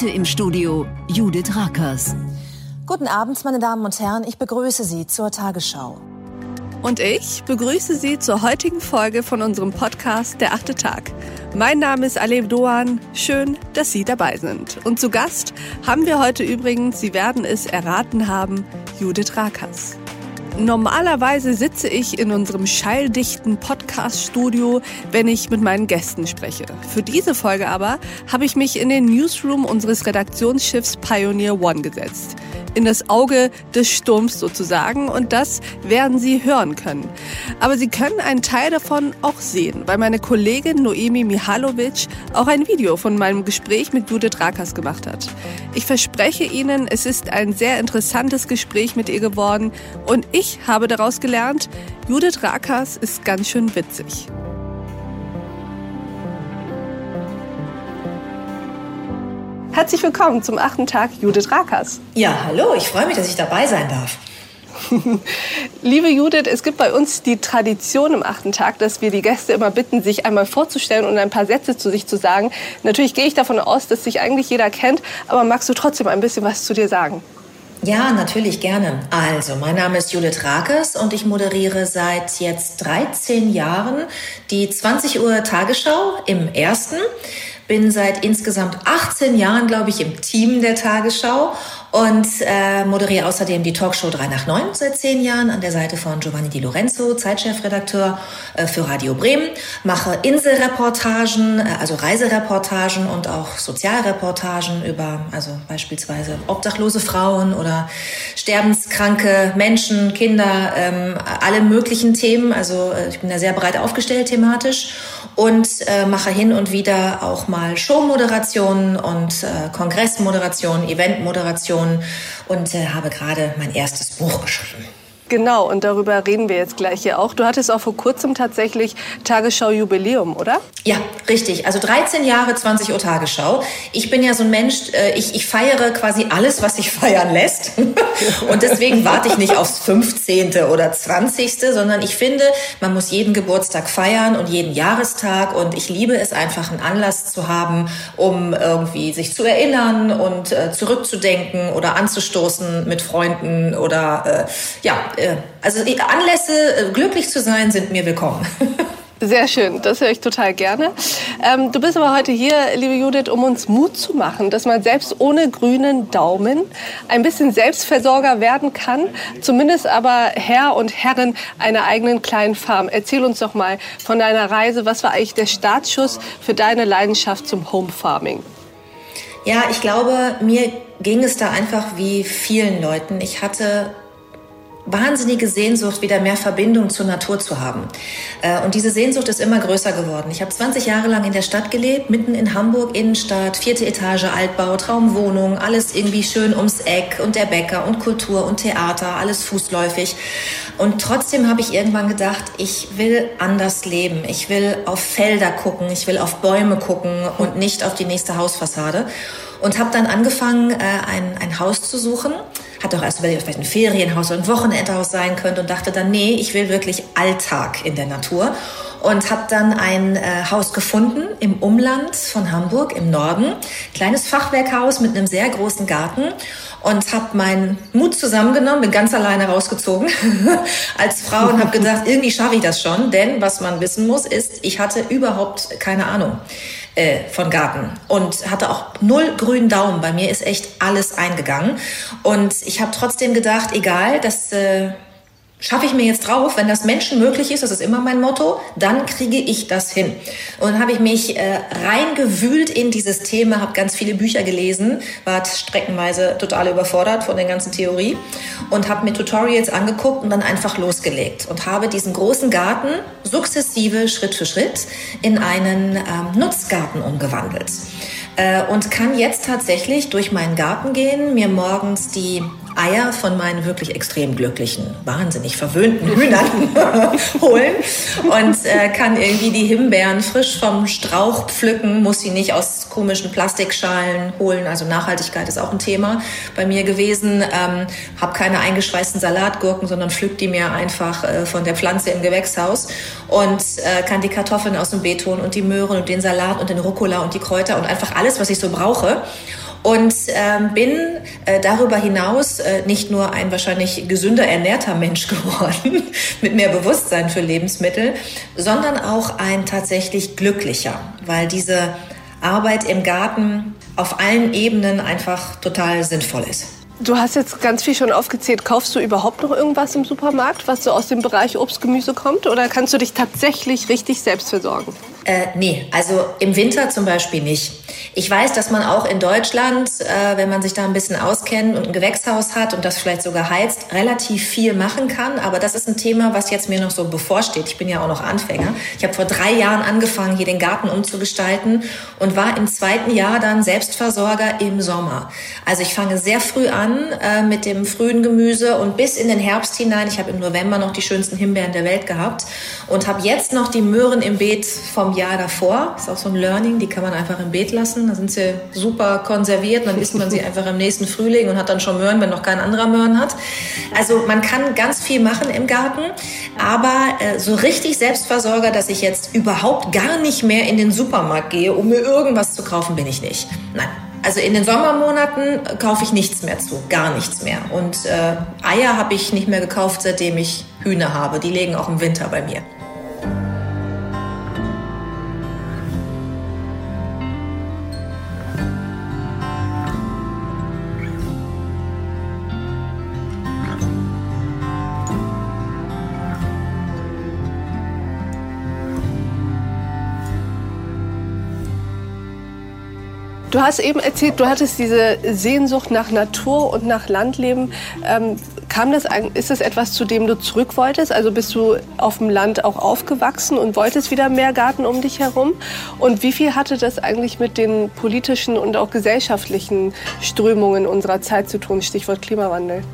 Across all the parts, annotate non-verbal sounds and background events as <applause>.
Heute im Studio Judith Rakers. Guten Abend, meine Damen und Herren. Ich begrüße Sie zur Tagesschau. Und ich begrüße Sie zur heutigen Folge von unserem Podcast Der achte Tag. Mein Name ist Alev Doan. Schön, dass Sie dabei sind. Und zu Gast haben wir heute übrigens, Sie werden es erraten haben, Judith Rakers. Normalerweise sitze ich in unserem schalldichten Podcast-Studio, wenn ich mit meinen Gästen spreche. Für diese Folge aber habe ich mich in den Newsroom unseres Redaktionsschiffs Pioneer One gesetzt in das Auge des Sturms sozusagen und das werden Sie hören können. Aber Sie können einen Teil davon auch sehen, weil meine Kollegin Noemi Mihalovic auch ein Video von meinem Gespräch mit Judith Rakas gemacht hat. Ich verspreche Ihnen, es ist ein sehr interessantes Gespräch mit ihr geworden und ich habe daraus gelernt, Judith Rakas ist ganz schön witzig. Herzlich willkommen zum achten Tag Judith Rakers. Ja, hallo, ich freue mich, dass ich dabei sein darf. <laughs> Liebe Judith, es gibt bei uns die Tradition im achten Tag, dass wir die Gäste immer bitten, sich einmal vorzustellen und ein paar Sätze zu sich zu sagen. Natürlich gehe ich davon aus, dass sich eigentlich jeder kennt, aber magst du trotzdem ein bisschen was zu dir sagen? Ja, natürlich gerne. Also, mein Name ist Judith Rakes und ich moderiere seit jetzt 13 Jahren die 20 Uhr Tagesschau im ersten bin seit insgesamt 18 Jahren, glaube ich, im Team der Tagesschau und äh, moderiere außerdem die Talkshow 3 nach 9 seit zehn Jahren an der Seite von Giovanni Di Lorenzo, Zeitchefredakteur äh, für Radio Bremen, mache Inselreportagen, äh, also Reisereportagen und auch Sozialreportagen über, also beispielsweise obdachlose Frauen oder sterbenskranke Menschen, Kinder, ähm, alle möglichen Themen. Also äh, ich bin da sehr breit aufgestellt thematisch und äh, mache hin und wieder auch mal Showmoderationen und äh, Kongressmoderationen, Eventmoderationen und äh, habe gerade mein erstes Buch geschrieben. Genau, und darüber reden wir jetzt gleich hier auch. Du hattest auch vor kurzem tatsächlich Tagesschau-Jubiläum, oder? Ja, richtig. Also 13 Jahre 20 Uhr Tagesschau. Ich bin ja so ein Mensch, äh, ich, ich feiere quasi alles, was sich <laughs> feiern lässt. Und deswegen warte ich nicht aufs 15. oder 20., sondern ich finde, man muss jeden Geburtstag feiern und jeden Jahrestag. Und ich liebe es einfach, einen Anlass zu haben, um irgendwie sich zu erinnern und äh, zurückzudenken oder anzustoßen mit Freunden oder äh, ja, also Anlässe, äh, glücklich zu sein, sind mir willkommen. <laughs> Sehr schön, das höre ich total gerne. Ähm, du bist aber heute hier, liebe Judith, um uns Mut zu machen, dass man selbst ohne grünen Daumen ein bisschen Selbstversorger werden kann, zumindest aber Herr und Herrin einer eigenen kleinen Farm. Erzähl uns doch mal von deiner Reise. Was war eigentlich der Startschuss für deine Leidenschaft zum Home Farming? Ja, ich glaube, mir ging es da einfach wie vielen Leuten. Ich hatte wahnsinnige Sehnsucht, wieder mehr Verbindung zur Natur zu haben. Äh, und diese Sehnsucht ist immer größer geworden. Ich habe 20 Jahre lang in der Stadt gelebt, mitten in Hamburg, Innenstadt, vierte Etage, Altbau, Traumwohnung, alles irgendwie schön ums Eck und der Bäcker und Kultur und Theater, alles fußläufig. Und trotzdem habe ich irgendwann gedacht, ich will anders leben. Ich will auf Felder gucken, ich will auf Bäume gucken und nicht auf die nächste Hausfassade. Und habe dann angefangen, äh, ein, ein Haus zu suchen hatte auch erst überlegt, vielleicht ein Ferienhaus oder ein Wochenendhaus sein könnte und dachte dann, nee, ich will wirklich Alltag in der Natur. Und habe dann ein äh, Haus gefunden im Umland von Hamburg im Norden, kleines Fachwerkhaus mit einem sehr großen Garten. Und habe meinen Mut zusammengenommen, bin ganz alleine rausgezogen <laughs> als Frau und habe gedacht, <laughs> irgendwie schaffe ich das schon, denn was man wissen muss ist, ich hatte überhaupt keine Ahnung äh, von Garten und hatte auch null grünen Daumen. Bei mir ist echt alles eingegangen und ich habe trotzdem gedacht, egal, das äh, schaffe ich mir jetzt drauf, wenn das Menschen möglich ist, das ist immer mein Motto, dann kriege ich das hin. Und dann habe ich mich äh, reingewühlt in dieses Thema, habe ganz viele Bücher gelesen, war streckenweise total überfordert von der ganzen Theorie und habe mir Tutorials angeguckt und dann einfach losgelegt und habe diesen großen Garten sukzessive Schritt für Schritt in einen ähm, Nutzgarten umgewandelt äh, und kann jetzt tatsächlich durch meinen Garten gehen, mir morgens die Eier von meinen wirklich extrem glücklichen, wahnsinnig verwöhnten Hühnern <laughs> holen und äh, kann irgendwie die Himbeeren frisch vom Strauch pflücken, muss sie nicht aus komischen Plastikschalen holen. Also Nachhaltigkeit ist auch ein Thema bei mir gewesen. Ähm, habe keine eingeschweißten Salatgurken, sondern pflück die mir einfach äh, von der Pflanze im Gewächshaus und äh, kann die Kartoffeln aus dem Beet holen und die Möhren und den Salat und den Rucola und die Kräuter und einfach alles, was ich so brauche und ähm, bin äh, darüber hinaus äh, nicht nur ein wahrscheinlich gesünder ernährter Mensch <laughs> geworden mit mehr Bewusstsein für Lebensmittel, sondern auch ein tatsächlich glücklicher, weil diese Arbeit im Garten auf allen Ebenen einfach total sinnvoll ist. Du hast jetzt ganz viel schon aufgezählt. Kaufst du überhaupt noch irgendwas im Supermarkt, was so aus dem Bereich Obst, Gemüse kommt? Oder kannst du dich tatsächlich richtig selbst versorgen? Äh, nee, also im Winter zum Beispiel nicht. Ich weiß, dass man auch in Deutschland, äh, wenn man sich da ein bisschen auskennt und ein Gewächshaus hat und das vielleicht sogar heizt, relativ viel machen kann. Aber das ist ein Thema, was jetzt mir noch so bevorsteht. Ich bin ja auch noch Anfänger. Ich habe vor drei Jahren angefangen, hier den Garten umzugestalten und war im zweiten Jahr dann Selbstversorger im Sommer. Also ich fange sehr früh an äh, mit dem frühen Gemüse und bis in den Herbst hinein. Ich habe im November noch die schönsten Himbeeren der Welt gehabt und habe jetzt noch die Möhren im Beet vom Jahr davor. Ist auch so ein Learning, die kann man einfach im Beet lassen. Da sind sie super konserviert. Dann isst man sie einfach im nächsten Frühling und hat dann schon Möhren, wenn noch kein anderer Möhren hat. Also man kann ganz viel machen im Garten. Aber äh, so richtig Selbstversorger, dass ich jetzt überhaupt gar nicht mehr in den Supermarkt gehe, um mir irgendwas zu kaufen, bin ich nicht. Nein. Also in den Sommermonaten kaufe ich nichts mehr zu, gar nichts mehr. Und äh, Eier habe ich nicht mehr gekauft, seitdem ich Hühner habe. Die legen auch im Winter bei mir. Du hast eben erzählt, du hattest diese Sehnsucht nach Natur und nach Landleben. Ähm, kam das, ist das etwas, zu dem du zurück wolltest? Also bist du auf dem Land auch aufgewachsen und wolltest wieder mehr Garten um dich herum? Und wie viel hatte das eigentlich mit den politischen und auch gesellschaftlichen Strömungen unserer Zeit zu tun? Stichwort Klimawandel.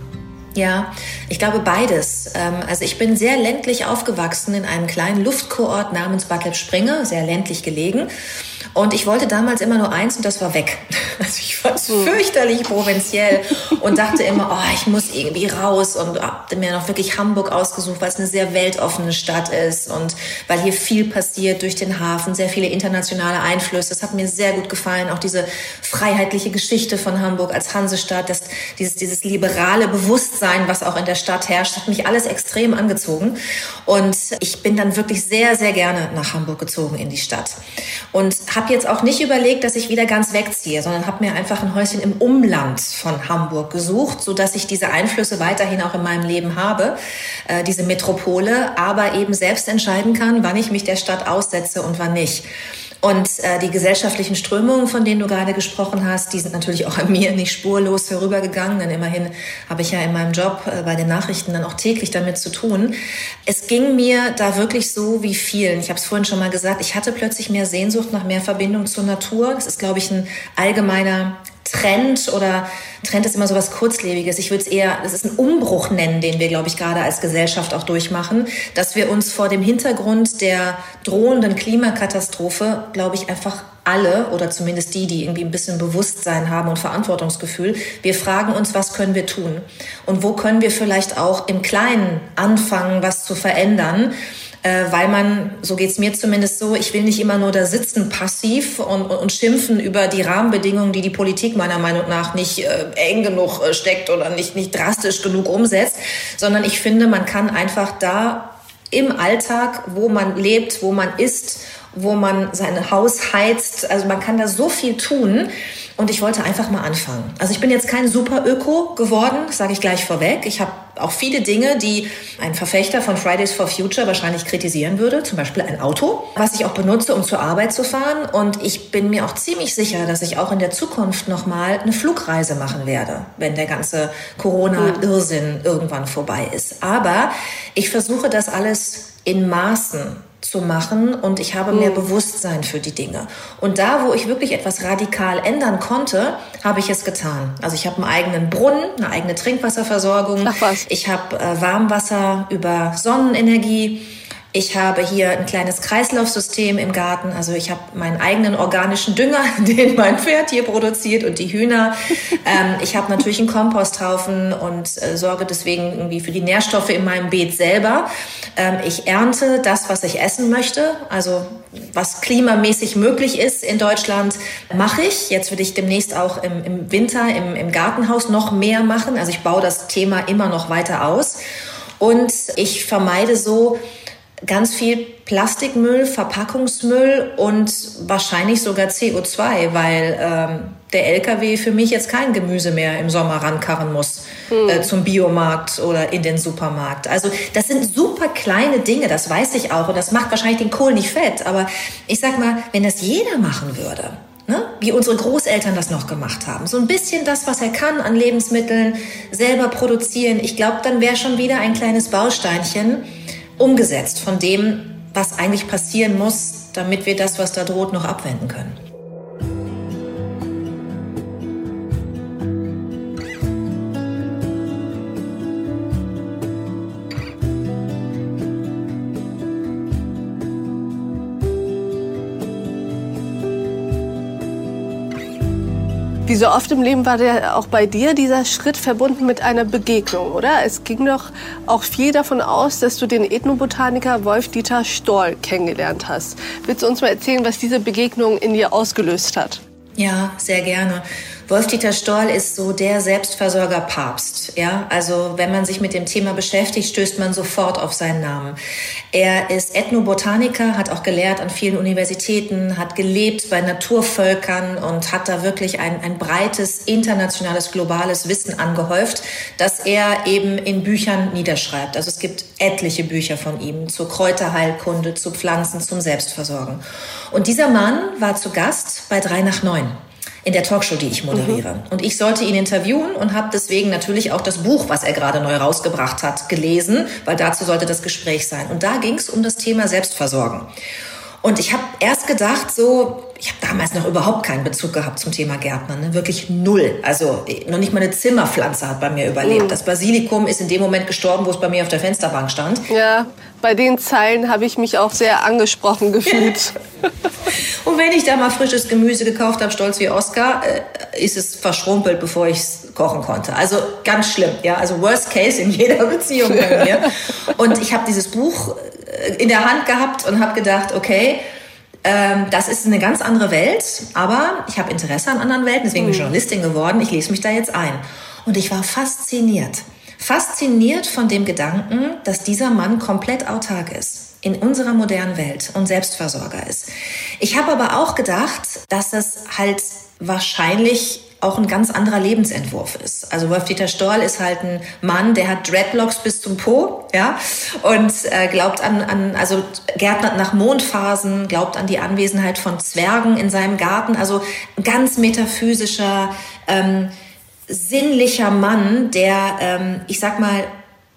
Ja, ich glaube beides. Ähm, also ich bin sehr ländlich aufgewachsen in einem kleinen Luftkurort namens Bad Springe, sehr ländlich gelegen. Und ich wollte damals immer nur eins und das war weg. <laughs> Also ich fand es fürchterlich provinziell und dachte immer, oh, ich muss irgendwie raus und habe mir noch wirklich Hamburg ausgesucht, weil es eine sehr weltoffene Stadt ist und weil hier viel passiert durch den Hafen, sehr viele internationale Einflüsse. Das hat mir sehr gut gefallen, auch diese freiheitliche Geschichte von Hamburg als Hansestadt, das, dieses, dieses liberale Bewusstsein, was auch in der Stadt herrscht, hat mich alles extrem angezogen. Und ich bin dann wirklich sehr, sehr gerne nach Hamburg gezogen in die Stadt und habe jetzt auch nicht überlegt, dass ich wieder ganz wegziehe, sondern habe mir einfach ein Häuschen im Umland von Hamburg gesucht, so dass ich diese Einflüsse weiterhin auch in meinem Leben habe, äh, diese Metropole, aber eben selbst entscheiden kann, wann ich mich der Stadt aussetze und wann nicht. Und äh, die gesellschaftlichen Strömungen, von denen du gerade gesprochen hast, die sind natürlich auch an mir nicht spurlos vorübergegangen, denn immerhin habe ich ja in meinem Job äh, bei den Nachrichten dann auch täglich damit zu tun. Es ging mir da wirklich so wie vielen. Ich habe es vorhin schon mal gesagt, ich hatte plötzlich mehr Sehnsucht nach mehr Verbindung zur Natur. Das ist, glaube ich, ein allgemeiner Trend oder Trend ist immer so was Kurzlebiges. Ich würde es eher, es ist ein Umbruch nennen, den wir, glaube ich, gerade als Gesellschaft auch durchmachen, dass wir uns vor dem Hintergrund der drohenden Klimakatastrophe, glaube ich, einfach alle oder zumindest die, die irgendwie ein bisschen Bewusstsein haben und Verantwortungsgefühl, wir fragen uns, was können wir tun? Und wo können wir vielleicht auch im Kleinen anfangen, was zu verändern? Äh, weil man, so geht's mir zumindest so, ich will nicht immer nur da sitzen passiv und, und, schimpfen über die Rahmenbedingungen, die die Politik meiner Meinung nach nicht äh, eng genug äh, steckt oder nicht, nicht drastisch genug umsetzt, sondern ich finde, man kann einfach da im Alltag, wo man lebt, wo man isst, wo man sein Haus heizt, also man kann da so viel tun. Und ich wollte einfach mal anfangen. Also ich bin jetzt kein super Öko geworden, sage ich gleich vorweg. Ich habe auch viele Dinge, die ein Verfechter von Fridays for Future wahrscheinlich kritisieren würde. Zum Beispiel ein Auto, was ich auch benutze, um zur Arbeit zu fahren. Und ich bin mir auch ziemlich sicher, dass ich auch in der Zukunft nochmal eine Flugreise machen werde, wenn der ganze Corona-Irrsinn irgendwann vorbei ist. Aber ich versuche das alles in Maßen zu machen und ich habe mehr hm. Bewusstsein für die Dinge. Und da, wo ich wirklich etwas radikal ändern konnte, habe ich es getan. Also ich habe einen eigenen Brunnen, eine eigene Trinkwasserversorgung. Ich habe äh, Warmwasser über Sonnenenergie. Ich habe hier ein kleines Kreislaufsystem im Garten. Also ich habe meinen eigenen organischen Dünger, <laughs> den mein Pferd hier produziert und die Hühner. ähm, ich habe natürlich einen Komposthaufen und äh, sorge deswegen irgendwie für die Nährstoffe in meinem Beet selber. Ähm, ich ernte das, was ich essen möchte. Also was klimamäßig möglich ist in Deutschland, mache ich. Jetzt würde ich demnächst auch im, im Winter im, im Gartenhaus noch mehr machen. Also ich baue das Thema immer noch weiter aus. Und ich vermeide so ganz viel Plastikmüll, Verpackungsmüll und wahrscheinlich sogar CO2, weil ähm, der LKW für mich jetzt kein Gemüse mehr im Sommer rankarren muss hm. äh, zum Biomarkt oder in den Supermarkt. Also das sind super kleine Dinge, das weiß ich auch und das macht wahrscheinlich den Kohl nicht fett. Aber ich sag mal, wenn das jeder machen würde, Ne? wie unsere Großeltern das noch gemacht haben. So ein bisschen das, was er kann an Lebensmitteln, selber produzieren. Ich glaube, dann wäre schon wieder ein kleines Bausteinchen umgesetzt von dem, was eigentlich passieren muss, damit wir das, was da droht, noch abwenden können. Wie so oft im Leben war der auch bei dir dieser Schritt verbunden mit einer Begegnung, oder? Es ging doch auch viel davon aus, dass du den Ethnobotaniker Wolf-Dieter Stoll kennengelernt hast. Willst du uns mal erzählen, was diese Begegnung in dir ausgelöst hat? Ja, sehr gerne. Wolf-Dieter Stoll ist so der Selbstversorger-Papst. Ja, also wenn man sich mit dem Thema beschäftigt, stößt man sofort auf seinen Namen. Er ist Ethnobotaniker, hat auch gelehrt an vielen Universitäten, hat gelebt bei Naturvölkern und hat da wirklich ein, ein breites, internationales, globales Wissen angehäuft, das er eben in Büchern niederschreibt. Also es gibt etliche Bücher von ihm zur Kräuterheilkunde, zu Pflanzen, zum Selbstversorgen. Und dieser Mann war zu Gast bei drei nach neun in der Talkshow, die ich moderiere. Mhm. Und ich sollte ihn interviewen und habe deswegen natürlich auch das Buch, was er gerade neu rausgebracht hat, gelesen, weil dazu sollte das Gespräch sein. Und da ging es um das Thema Selbstversorgen. Und ich habe erst gedacht, so, ich habe damals noch überhaupt keinen Bezug gehabt zum Thema Gärtner, ne? wirklich null. Also noch nicht mal eine Zimmerpflanze hat bei mir überlebt. Mhm. Das Basilikum ist in dem Moment gestorben, wo es bei mir auf der Fensterbank stand. Ja, bei den Zeilen habe ich mich auch sehr angesprochen gefühlt. <laughs> Und wenn ich da mal frisches Gemüse gekauft habe, stolz wie Oscar, äh, ist es verschrumpelt, bevor ich es kochen konnte. Also ganz schlimm, ja. Also Worst Case in jeder Beziehung bei mir. <laughs> Und ich habe dieses Buch äh, in der Hand gehabt und habe gedacht, okay, ähm, das ist eine ganz andere Welt, aber ich habe Interesse an anderen Welten, deswegen bin ich mhm. Journalistin geworden. Ich lese mich da jetzt ein. Und ich war fasziniert. Fasziniert von dem Gedanken, dass dieser Mann komplett autark ist in unserer modernen Welt und Selbstversorger ist. Ich habe aber auch gedacht, dass das halt wahrscheinlich auch ein ganz anderer Lebensentwurf ist. Also Wolf-Dieter Storl ist halt ein Mann, der hat Dreadlocks bis zum Po, ja, und äh, glaubt an, an, also gärtnert nach Mondphasen, glaubt an die Anwesenheit von Zwergen in seinem Garten, also ganz metaphysischer, ähm, sinnlicher Mann, der, ähm, ich sag mal,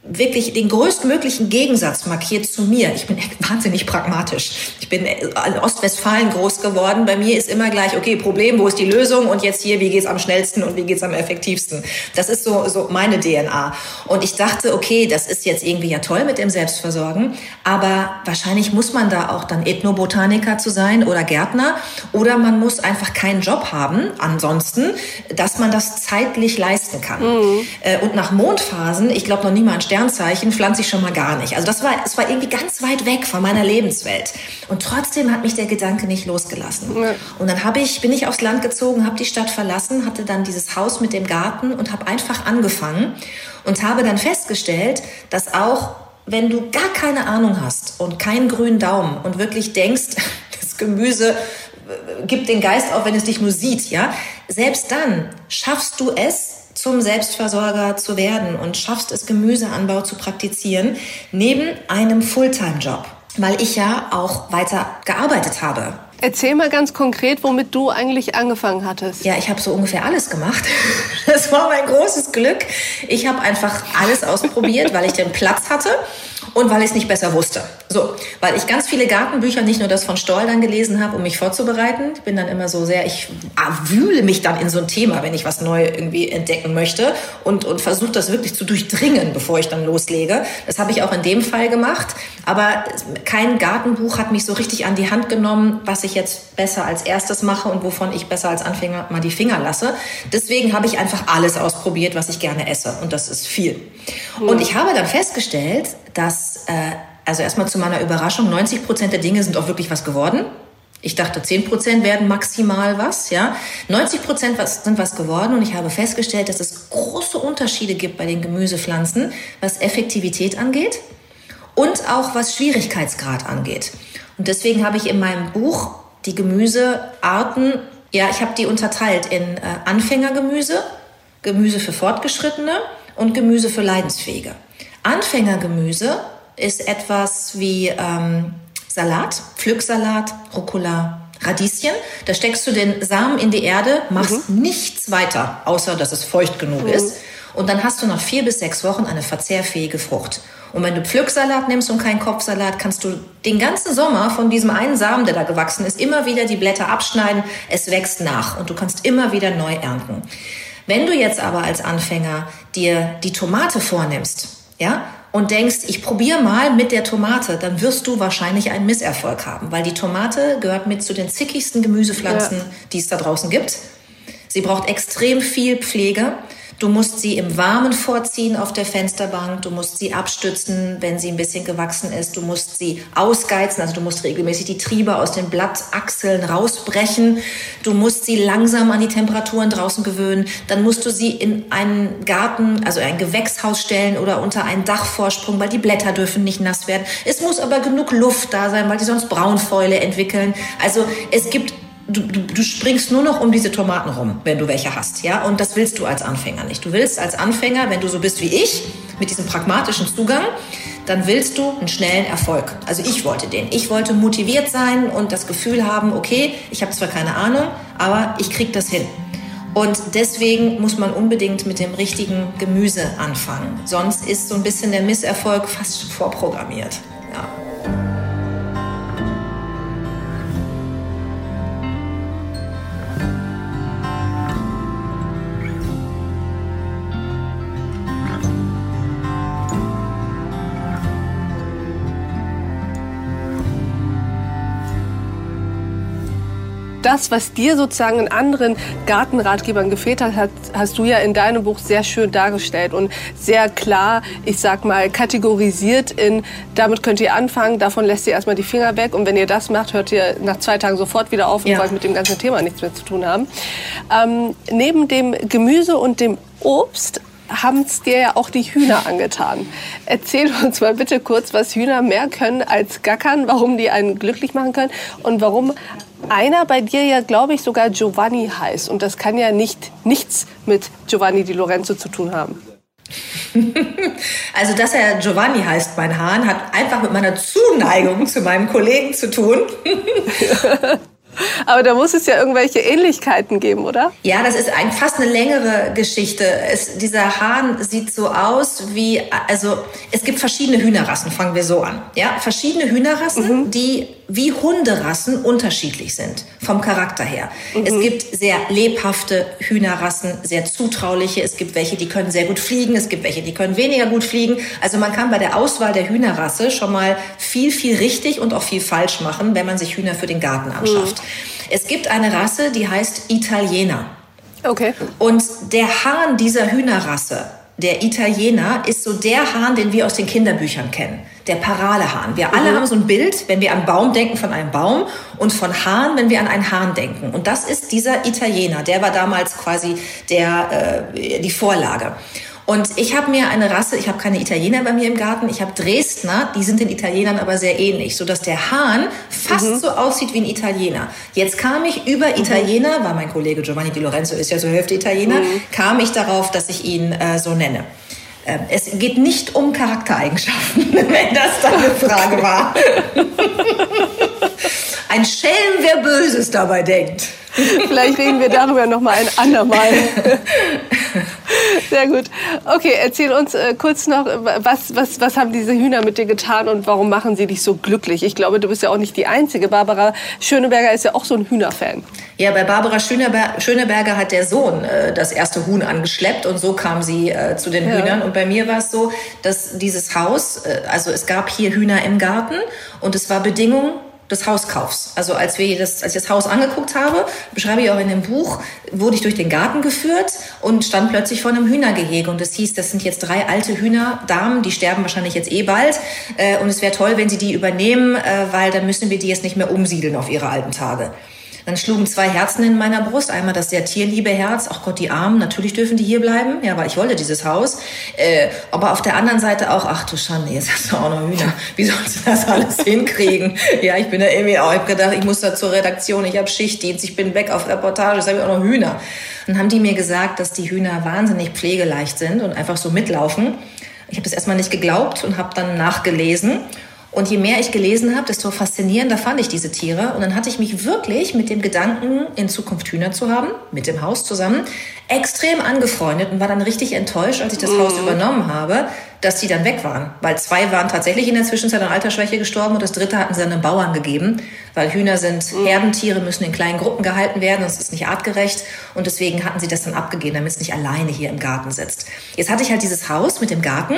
wirklich den größtmöglichen Gegensatz markiert zu mir. Ich bin wahnsinnig pragmatisch. Ich bin in Ostwestfalen groß geworden. Bei mir ist immer gleich, okay, Problem, wo ist die Lösung? Und jetzt hier, wie geht's am schnellsten und wie geht's am effektivsten? Das ist so, so meine DNA. Und ich dachte, okay, das ist jetzt irgendwie ja toll mit dem Selbstversorgen. Aber wahrscheinlich muss man da auch dann Ethnobotaniker zu sein oder Gärtner. Oder man muss einfach keinen Job haben. Ansonsten, dass man das zeitlich leisten kann. Mhm. Äh, und nach Mondphasen, ich glaube noch niemand Sternzeichen pflanze ich schon mal gar nicht. Also das war, es war irgendwie ganz weit weg von meiner Lebenswelt. Und trotzdem hat mich der Gedanke nicht losgelassen. Ja. Und dann habe ich, bin ich aufs Land gezogen, habe die Stadt verlassen, hatte dann dieses Haus mit dem Garten und habe einfach angefangen und habe dann festgestellt, dass auch wenn du gar keine Ahnung hast und keinen grünen Daumen und wirklich denkst, <laughs> das Gemüse gibt den Geist auf, wenn es dich nur sieht, ja, selbst dann schaffst du es, zum Selbstversorger zu werden und schaffst es, Gemüseanbau zu praktizieren, neben einem Fulltime-Job. Weil ich ja auch weiter gearbeitet habe Erzähl mal ganz konkret, womit du eigentlich angefangen hattest. Ja, ich habe so ungefähr alles gemacht. <laughs> Das war mein großes Glück. Ich habe einfach alles ausprobiert, weil ich den Platz hatte und weil ich es nicht besser wusste. So, weil ich ganz viele Gartenbücher, nicht nur das von Stoll dann gelesen habe, um mich vorzubereiten. Ich bin dann immer so sehr, ich wühle mich dann in so ein Thema, wenn ich was neu irgendwie entdecken möchte und, und versuche das wirklich zu durchdringen, bevor ich dann loslege. Das habe ich auch in dem Fall gemacht. Aber kein Gartenbuch hat mich so richtig an die Hand genommen, was ich jetzt besser als erstes mache und wovon ich besser als Anfänger mal die Finger lasse. Deswegen habe ich einfach alles ausprobiert, was ich gerne esse. Und das ist viel. Mhm. Und ich habe dann festgestellt, dass, äh, also erstmal zu meiner Überraschung, 90 Prozent der Dinge sind auch wirklich was geworden. Ich dachte, 10 Prozent werden maximal was, ja. 90 Prozent sind was geworden und ich habe festgestellt, dass es große Unterschiede gibt bei den Gemüsepflanzen, was Effektivität angeht und auch was Schwierigkeitsgrad angeht. Und deswegen habe ich in meinem Buch die Gemüsearten, ja, ich habe die unterteilt in äh, Anfängergemüse, Gemüse für Fortgeschrittene und Gemüse für Leidensfähige. Anfängergemüse ist etwas wie ähm, Salat, Pflücksalat, Rucola, Radieschen. Da steckst du den Samen in die Erde, machst mhm. nichts weiter, außer dass es feucht genug mhm. ist. Und dann hast du nach vier bis sechs Wochen eine verzehrfähige Frucht. Und wenn du Pflücksalat nimmst und keinen Kopfsalat, kannst du den ganzen Sommer von diesem einen Samen, der da gewachsen ist, immer wieder die Blätter abschneiden. Es wächst nach und du kannst immer wieder neu ernten. Wenn du jetzt aber als Anfänger dir die Tomate vornimmst, ja, und denkst, ich probiere mal mit der Tomate, dann wirst du wahrscheinlich einen Misserfolg haben, weil die Tomate gehört mit zu den zickigsten Gemüsepflanzen, ja. die es da draußen gibt. Sie braucht extrem viel Pflege. Du musst sie im Warmen vorziehen auf der Fensterbank. Du musst sie abstützen, wenn sie ein bisschen gewachsen ist. Du musst sie ausgeizen, also du musst regelmäßig die Triebe aus den Blattachseln rausbrechen. Du musst sie langsam an die Temperaturen draußen gewöhnen. Dann musst du sie in einen Garten, also ein Gewächshaus stellen oder unter einen Dachvorsprung, weil die Blätter dürfen nicht nass werden. Es muss aber genug Luft da sein, weil die sonst Braunfäule entwickeln. Also es gibt du, du, du springst nur noch um diese Tomaten rum, wenn du welche hast, ja? Und das willst du als Anfänger nicht. Du willst als Anfänger, wenn du so bist wie ich, mit diesem pragmatischen Zugang, dann willst du einen schnellen Erfolg. Also ich wollte den. Ich wollte motiviert sein und das Gefühl haben, okay, ich habe zwar keine Ahnung, aber ich krieg das hin. Und deswegen muss man unbedingt mit dem richtigen Gemüse anfangen. Sonst ist so ein bisschen der Misserfolg fast vorprogrammiert. Ja. Das, was dir sozusagen in anderen Gartenratgebern gefehlt hat, hast du ja in deinem Buch sehr schön dargestellt und sehr klar, ich sag mal, kategorisiert in, damit könnt ihr anfangen, davon lässt ihr erstmal die Finger weg und wenn ihr das macht, hört ihr nach zwei Tagen sofort wieder auf und ja. wollt mit dem ganzen Thema nichts mehr zu tun haben. Ähm, neben dem Gemüse und dem Obst haben es dir ja auch die Hühner angetan. Erzähl uns mal bitte kurz, was Hühner mehr können als Gackern, warum die einen glücklich machen können und warum einer bei dir ja, glaube ich, sogar Giovanni heißt. Und das kann ja nicht nichts mit Giovanni Di Lorenzo zu tun haben. Also, dass er Giovanni heißt, mein Hahn, hat einfach mit meiner Zuneigung zu meinem Kollegen zu tun. <laughs> Aber da muss es ja irgendwelche Ähnlichkeiten geben, oder? Ja, das ist ein, fast eine längere Geschichte. Es, dieser Hahn sieht so aus wie, also es gibt verschiedene Hühnerrassen, fangen wir so an. Ja, verschiedene Hühnerrassen, mhm. die wie Hunderassen unterschiedlich sind, vom Charakter her. Mhm. Es gibt sehr lebhafte Hühnerrassen, sehr zutrauliche. Es gibt welche, die können sehr gut fliegen. Es gibt welche, die können weniger gut fliegen. Also man kann bei der Auswahl der Hühnerrasse schon mal viel, viel richtig und auch viel falsch machen, wenn man sich Hühner für den Garten anschafft. Mhm. Es gibt eine Rasse, die heißt Italiener. Okay. Und der Hahn dieser Hühnerrasse, der Italiener, ist so der Hahn, den wir aus den Kinderbüchern kennen. Der Paralehahn. Wir alle mhm. haben so ein Bild, wenn wir an Baum denken, von einem Baum und von Hahn, wenn wir an einen Hahn denken. Und das ist dieser Italiener. Der war damals quasi der, äh, die Vorlage. Und ich habe mir eine Rasse, ich habe keine Italiener bei mir im Garten, ich habe Dresdner, die sind den Italienern aber sehr ähnlich, so dass der Hahn fast mhm. so aussieht wie ein Italiener. Jetzt kam ich über mhm. Italiener, weil mein Kollege Giovanni Di Lorenzo ist ja so Hälfte Italiener, mhm. kam ich darauf, dass ich ihn äh, so nenne. Ähm, es geht nicht um Charaktereigenschaften, <laughs> wenn das deine Frage war. <laughs> Ein Schelm, wer Böses dabei denkt. Vielleicht reden wir darüber noch mal ein andermal. Sehr gut. Okay, erzähl uns äh, kurz noch, was, was, was haben diese Hühner mit dir getan und warum machen sie dich so glücklich? Ich glaube, du bist ja auch nicht die Einzige. Barbara Schöneberger ist ja auch so ein Hühnerfan. Ja, bei Barbara Schöneberger, Schöneberger hat der Sohn äh, das erste Huhn angeschleppt und so kam sie äh, zu den ja. Hühnern. Und bei mir war es so, dass dieses Haus, äh, also es gab hier Hühner im Garten und es war Bedingung, des Hauskaufs. Also als wir das, als ich das Haus angeguckt habe, beschreibe ich auch in dem Buch, wurde ich durch den Garten geführt und stand plötzlich vor einem Hühnergehege. Und es hieß, das sind jetzt drei alte Hühnerdamen, die sterben wahrscheinlich jetzt eh bald. Äh, und es wäre toll, wenn sie die übernehmen, äh, weil dann müssen wir die jetzt nicht mehr umsiedeln auf ihre alten Tage. Dann schlugen zwei Herzen in meiner Brust. Einmal das sehr tierliebe Herz. Ach Gott, die Armen, natürlich dürfen die hier bleiben. Ja, weil ich wollte dieses Haus. Äh, aber auf der anderen Seite auch, ach du Schande, jetzt hast du auch noch Hühner. Wie sollst du das alles <laughs> hinkriegen? Ja, ich bin da irgendwie auch, ich habe gedacht, ich muss da zur Redaktion, ich habe Schichtdienst, ich bin weg auf Reportage, jetzt habe ich auch noch Hühner. Dann haben die mir gesagt, dass die Hühner wahnsinnig pflegeleicht sind und einfach so mitlaufen. Ich habe das erstmal nicht geglaubt und habe dann nachgelesen und je mehr ich gelesen habe, desto faszinierender fand ich diese Tiere. Und dann hatte ich mich wirklich mit dem Gedanken, in Zukunft Hühner zu haben, mit dem Haus zusammen, extrem angefreundet und war dann richtig enttäuscht, als ich das mhm. Haus übernommen habe, dass die dann weg waren. Weil zwei waren tatsächlich in der Zwischenzeit an Altersschwäche gestorben und das dritte hatten sie den Bauern gegeben. Weil Hühner sind mhm. Herdentiere, müssen in kleinen Gruppen gehalten werden, das ist nicht artgerecht. Und deswegen hatten sie das dann abgegeben, damit es nicht alleine hier im Garten sitzt. Jetzt hatte ich halt dieses Haus mit dem Garten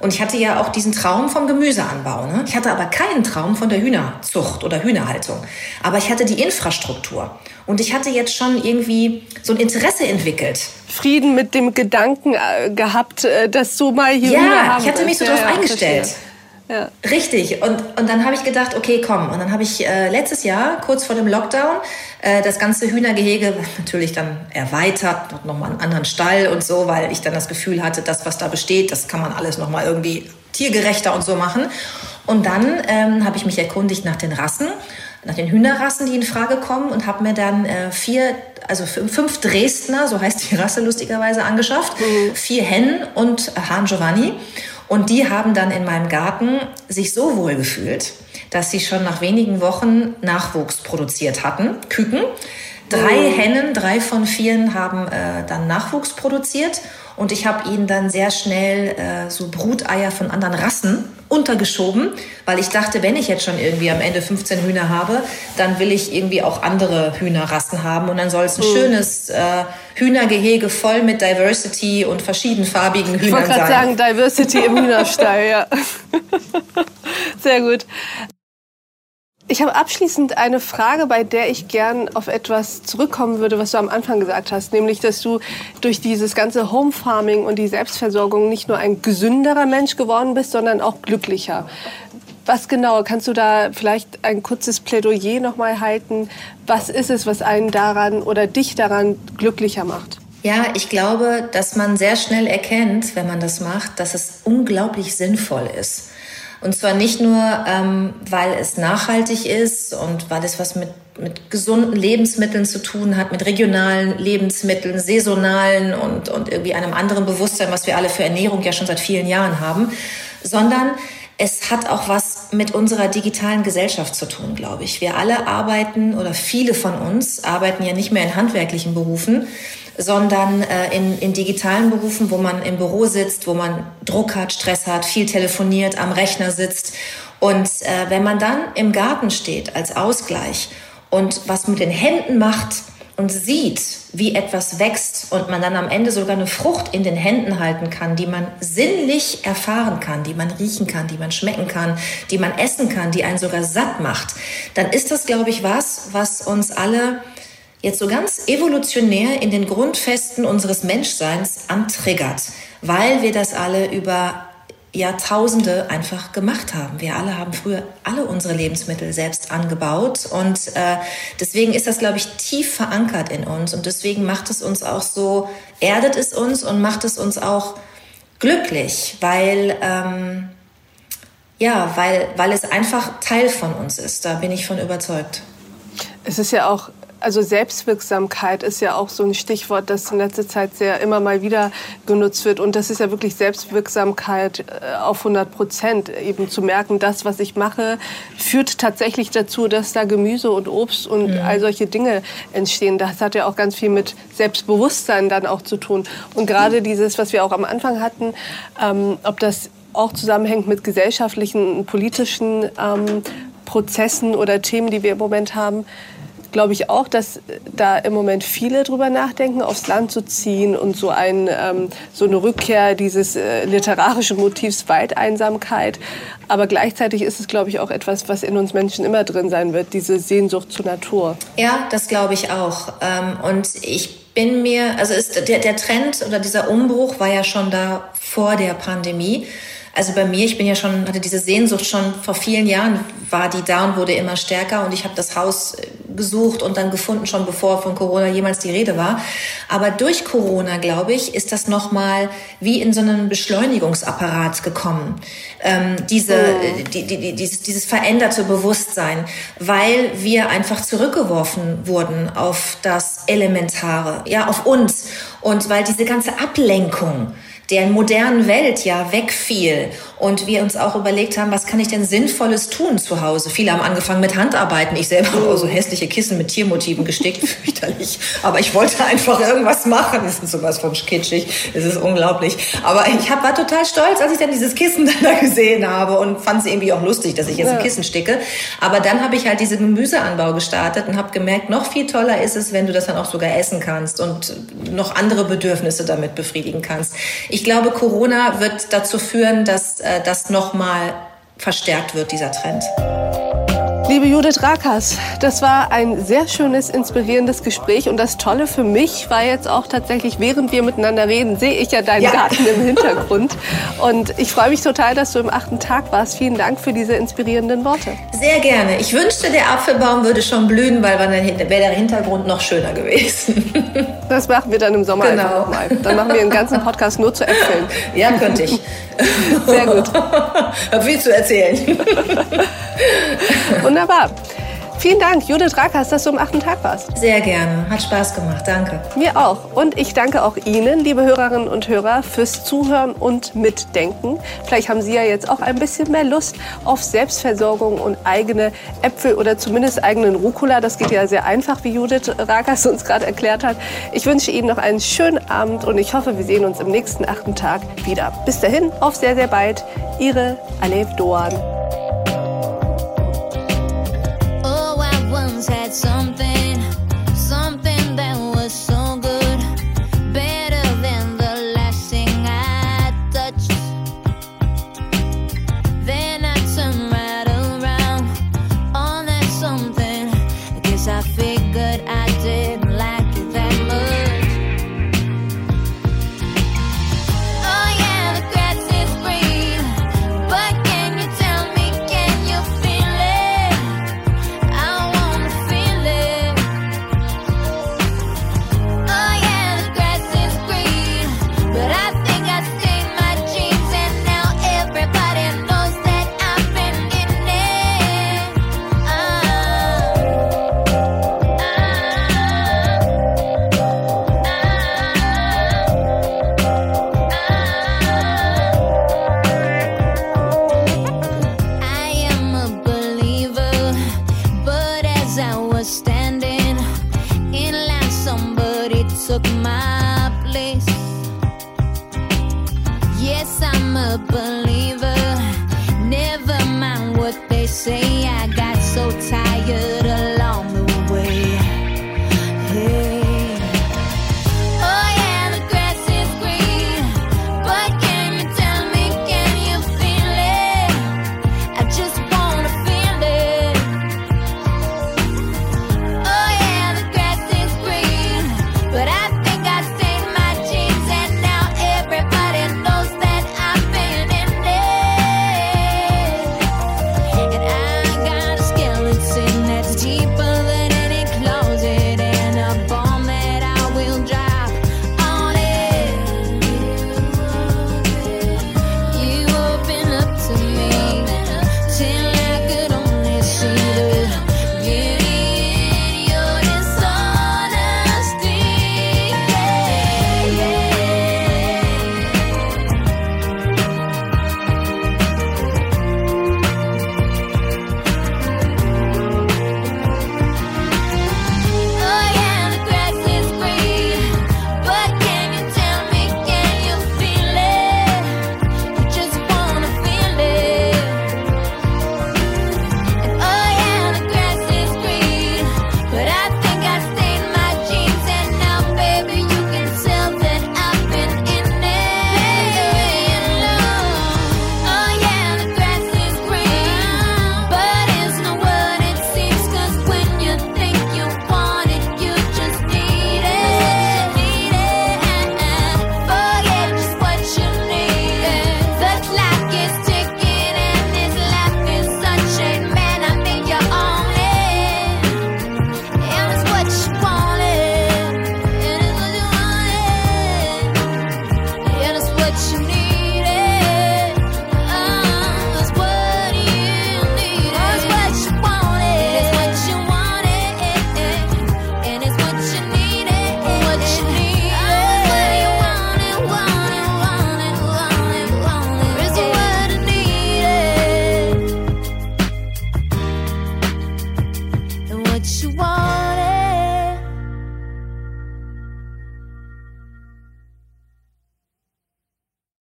und ich hatte ja auch diesen Traum vom Gemüseanbau. Ne? Ich hatte aber keinen Traum von der Hühnerzucht oder Hühnerhaltung. Aber ich hatte die Infrastruktur. Und ich hatte jetzt schon irgendwie so ein Interesse entwickelt. Frieden mit dem Gedanken äh, gehabt, äh, dass du mal hier ja, ich hatte mich so ja, darauf ja, eingestellt. Verstehe. Ja. Richtig. Und, und dann habe ich gedacht, okay, komm. Und dann habe ich äh, letztes Jahr, kurz vor dem Lockdown, äh, das ganze Hühnergehege natürlich dann erweitert, nochmal einen anderen Stall und so, weil ich dann das Gefühl hatte, das, was da besteht, das kann man alles nochmal irgendwie tiergerechter und so machen. Und dann ähm, habe ich mich erkundigt nach den Rassen, nach den Hühnerrassen, die in Frage kommen und habe mir dann äh, vier, also fünf Dresdner, so heißt die Rasse lustigerweise, angeschafft. Mhm. Vier Hennen und Hahn Giovanni. Und die haben dann in meinem Garten sich so wohl gefühlt, dass sie schon nach wenigen Wochen Nachwuchs produziert hatten, Küken. Drei oh. Hennen, drei von vieren haben äh, dann Nachwuchs produziert und ich habe ihnen dann sehr schnell äh, so Bruteier von anderen Rassen untergeschoben, weil ich dachte, wenn ich jetzt schon irgendwie am Ende 15 Hühner habe, dann will ich irgendwie auch andere Hühnerrassen haben und dann soll es ein mhm. schönes äh, Hühnergehege voll mit Diversity und verschiedenfarbigen Hühnern sein. Ich wollte gerade sagen, Diversity im Hühnerstall, ja. <laughs> Sehr gut. Ich habe abschließend eine Frage, bei der ich gern auf etwas zurückkommen würde, was du am Anfang gesagt hast, nämlich, dass du durch dieses ganze Home Farming und die Selbstversorgung nicht nur ein gesünderer Mensch geworden bist, sondern auch glücklicher. Was genau? Kannst du da vielleicht ein kurzes Plädoyer nochmal halten? Was ist es, was einen daran oder dich daran glücklicher macht? Ja, ich glaube, dass man sehr schnell erkennt, wenn man das macht, dass es unglaublich sinnvoll ist. Und zwar nicht nur, ähm, weil es nachhaltig ist und weil es was mit, mit gesunden Lebensmitteln zu tun hat, mit regionalen Lebensmitteln, saisonalen und, und irgendwie einem anderen Bewusstsein, was wir alle für Ernährung ja schon seit vielen Jahren haben, sondern es hat auch was mit unserer digitalen Gesellschaft zu tun, glaube ich. Wir alle arbeiten oder viele von uns arbeiten ja nicht mehr in handwerklichen Berufen, sondern äh, in, in digitalen Berufen, wo man im Büro sitzt, wo man Druck hat, Stress hat, viel telefoniert, am Rechner sitzt. Und äh, wenn man dann im Garten steht als Ausgleich und was mit den Händen macht und sieht, wie etwas wächst und man dann am Ende sogar eine Frucht in den Händen halten kann, die man sinnlich erfahren kann, die man riechen kann, die man schmecken kann, die man essen kann, die einen sogar satt macht, dann ist das, glaube ich, was, was uns alle jetzt so ganz evolutionär in den Grundfesten unseres Menschseins antriggert, weil wir das alle über Jahrtausende einfach gemacht haben. Wir alle haben früher alle unsere Lebensmittel selbst angebaut und äh, deswegen ist das, glaube ich, tief verankert in uns und deswegen macht es uns auch so, erdet es uns und macht es uns auch glücklich, weil ähm, ja, weil weil es einfach Teil von uns ist. Da bin ich von überzeugt. Es ist ja auch also Selbstwirksamkeit ist ja auch so ein Stichwort, das in letzter Zeit sehr immer mal wieder genutzt wird. Und das ist ja wirklich Selbstwirksamkeit äh, auf 100 Prozent. Eben zu merken, das, was ich mache, führt tatsächlich dazu, dass da Gemüse und Obst und mhm. all solche Dinge entstehen. Das hat ja auch ganz viel mit Selbstbewusstsein dann auch zu tun. Und gerade dieses, was wir auch am Anfang hatten, ähm, ob das auch zusammenhängt mit gesellschaftlichen, politischen ähm, Prozessen oder Themen, die wir im Moment haben, glaube ich auch, dass da im Moment viele drüber nachdenken, aufs Land zu ziehen und so, ein, ähm, so eine Rückkehr dieses äh, literarischen Motivs Waldeinsamkeit. Aber gleichzeitig ist es, glaube ich, auch etwas, was in uns Menschen immer drin sein wird, diese Sehnsucht zur Natur. Ja, das glaube ich auch. Ähm, und ich bin mir, also ist der, der Trend oder dieser Umbruch war ja schon da vor der Pandemie. Also bei mir, ich bin ja schon, hatte diese Sehnsucht schon vor vielen Jahren, war die da und wurde immer stärker und ich habe das Haus gesucht und dann gefunden, schon bevor von Corona jemals die Rede war. Aber durch Corona, glaube ich, ist das nochmal wie in so einen Beschleunigungsapparat gekommen. Ähm, diese, oh. die, die, die, dieses, dieses veränderte Bewusstsein, weil wir einfach zurückgeworfen wurden auf das Elementare, ja, auf uns. Und weil diese ganze Ablenkung, der modernen Welt ja wegfiel und wir uns auch überlegt haben, was kann ich denn Sinnvolles tun zu Hause? Viele haben angefangen mit Handarbeiten. Ich selber habe auch so hässliche Kissen mit Tiermotiven gestickt, <laughs> fürchterlich. Aber ich wollte einfach irgendwas machen. Das ist sowas von kitschig. Es ist unglaublich. Aber ich hab, war total stolz, als ich dann dieses Kissen <laughs> dann da gesehen habe und fand es irgendwie auch lustig, dass ich jetzt ein Kissen sticke. Aber dann habe ich halt diesen Gemüseanbau gestartet und habe gemerkt, noch viel toller ist es, wenn du das dann auch sogar essen kannst und noch andere Bedürfnisse damit befriedigen kannst. Ich glaube, Corona wird dazu führen, dass äh, das nochmal verstärkt wird, dieser Trend. Liebe Judith Rakas, das war ein sehr schönes, inspirierendes Gespräch. Und das Tolle für mich war jetzt auch tatsächlich, während wir miteinander reden, sehe ich ja deinen ja. Garten im <laughs> Hintergrund. Und ich freue mich total, dass du im achten Tag warst. Vielen Dank für diese inspirierenden Worte. Sehr gerne. Ich wünschte, der Apfelbaum würde schon blühen, weil dann wäre der Hintergrund noch schöner gewesen. <laughs> Das machen wir dann im Sommer genau. einfach nochmal. Dann machen wir einen ganzen Podcast nur zu Äpfeln. Ja, könnte ich. Sehr gut. <laughs> Hab viel zu erzählen. <laughs> Wunderbar. Vielen Dank, Judith Rakas, dass du am achten Tag warst. Sehr gerne. Hat Spaß gemacht. Danke. Mir auch. Und ich danke auch Ihnen, liebe Hörerinnen und Hörer, fürs Zuhören und Mitdenken. Vielleicht haben Sie ja jetzt auch ein bisschen mehr Lust auf Selbstversorgung und eigene Äpfel oder zumindest eigenen Rucola. Das geht ja sehr einfach, wie Judith Rakas uns gerade erklärt hat. Ich wünsche Ihnen noch einen schönen Abend und ich hoffe, wir sehen uns im nächsten achten Tag wieder. Bis dahin, auf sehr, sehr bald. Ihre Alev Doan.